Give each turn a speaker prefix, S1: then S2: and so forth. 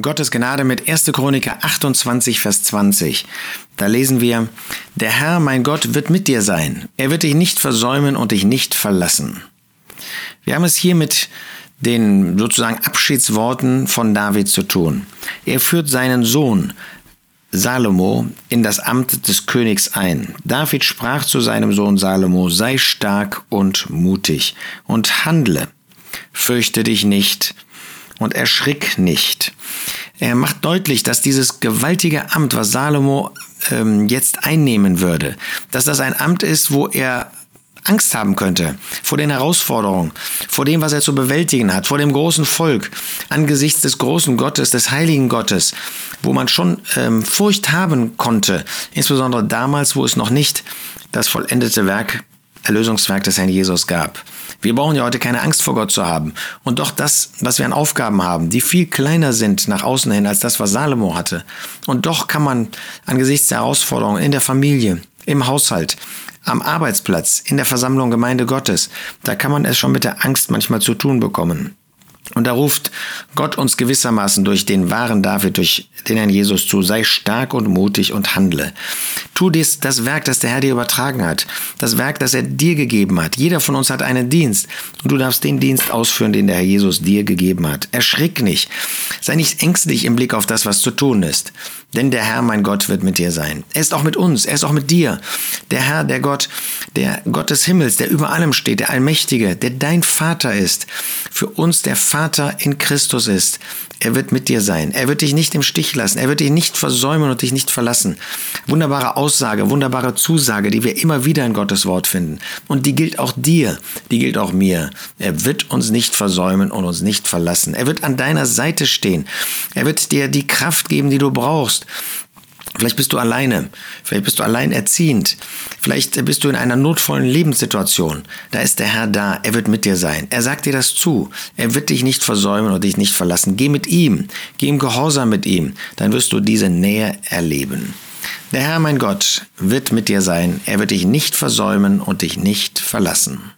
S1: Gottes Gnade mit 1. Chroniker 28, Vers 20. Da lesen wir, Der Herr, mein Gott, wird mit dir sein. Er wird dich nicht versäumen und dich nicht verlassen. Wir haben es hier mit den sozusagen Abschiedsworten von David zu tun. Er führt seinen Sohn Salomo in das Amt des Königs ein. David sprach zu seinem Sohn Salomo, sei stark und mutig und handle. Fürchte dich nicht und erschrick nicht. Er macht deutlich, dass dieses gewaltige Amt, was Salomo ähm, jetzt einnehmen würde, dass das ein Amt ist, wo er Angst haben könnte vor den Herausforderungen, vor dem, was er zu bewältigen hat, vor dem großen Volk, angesichts des großen Gottes, des heiligen Gottes, wo man schon ähm, Furcht haben konnte, insbesondere damals, wo es noch nicht das vollendete Werk, Erlösungswerk des Herrn Jesus gab. Wir brauchen ja heute keine Angst vor Gott zu haben. Und doch das, was wir an Aufgaben haben, die viel kleiner sind nach außen hin als das, was Salomo hatte. Und doch kann man angesichts der Herausforderungen in der Familie, im Haushalt, am Arbeitsplatz, in der Versammlung Gemeinde Gottes, da kann man es schon mit der Angst manchmal zu tun bekommen. Und da ruft Gott uns gewissermaßen durch den wahren David, durch den Herrn Jesus zu, sei stark und mutig und handle. Tu dies, das Werk, das der Herr dir übertragen hat, das Werk, das er dir gegeben hat. Jeder von uns hat einen Dienst und du darfst den Dienst ausführen, den der Herr Jesus dir gegeben hat. Erschrick nicht, sei nicht ängstlich im Blick auf das, was zu tun ist, denn der Herr, mein Gott, wird mit dir sein. Er ist auch mit uns, er ist auch mit dir. Der Herr, der Gott, der Gott des Himmels, der über allem steht, der Allmächtige, der dein Vater ist, für uns der Vater in Christus ist. Er wird mit dir sein. Er wird dich nicht im Stich lassen. Er wird dich nicht versäumen und dich nicht verlassen. Wunderbare Aussage, wunderbare Zusage, die wir immer wieder in Gottes Wort finden. Und die gilt auch dir, die gilt auch mir. Er wird uns nicht versäumen und uns nicht verlassen. Er wird an deiner Seite stehen. Er wird dir die Kraft geben, die du brauchst. Vielleicht bist du alleine, vielleicht bist du alleinerziehend, vielleicht bist du in einer notvollen Lebenssituation. Da ist der Herr da, er wird mit dir sein. Er sagt dir das zu. Er wird dich nicht versäumen und dich nicht verlassen. Geh mit ihm, geh im Gehorsam mit ihm, dann wirst du diese Nähe erleben. Der Herr, mein Gott, wird mit dir sein. Er wird dich nicht versäumen und dich nicht verlassen.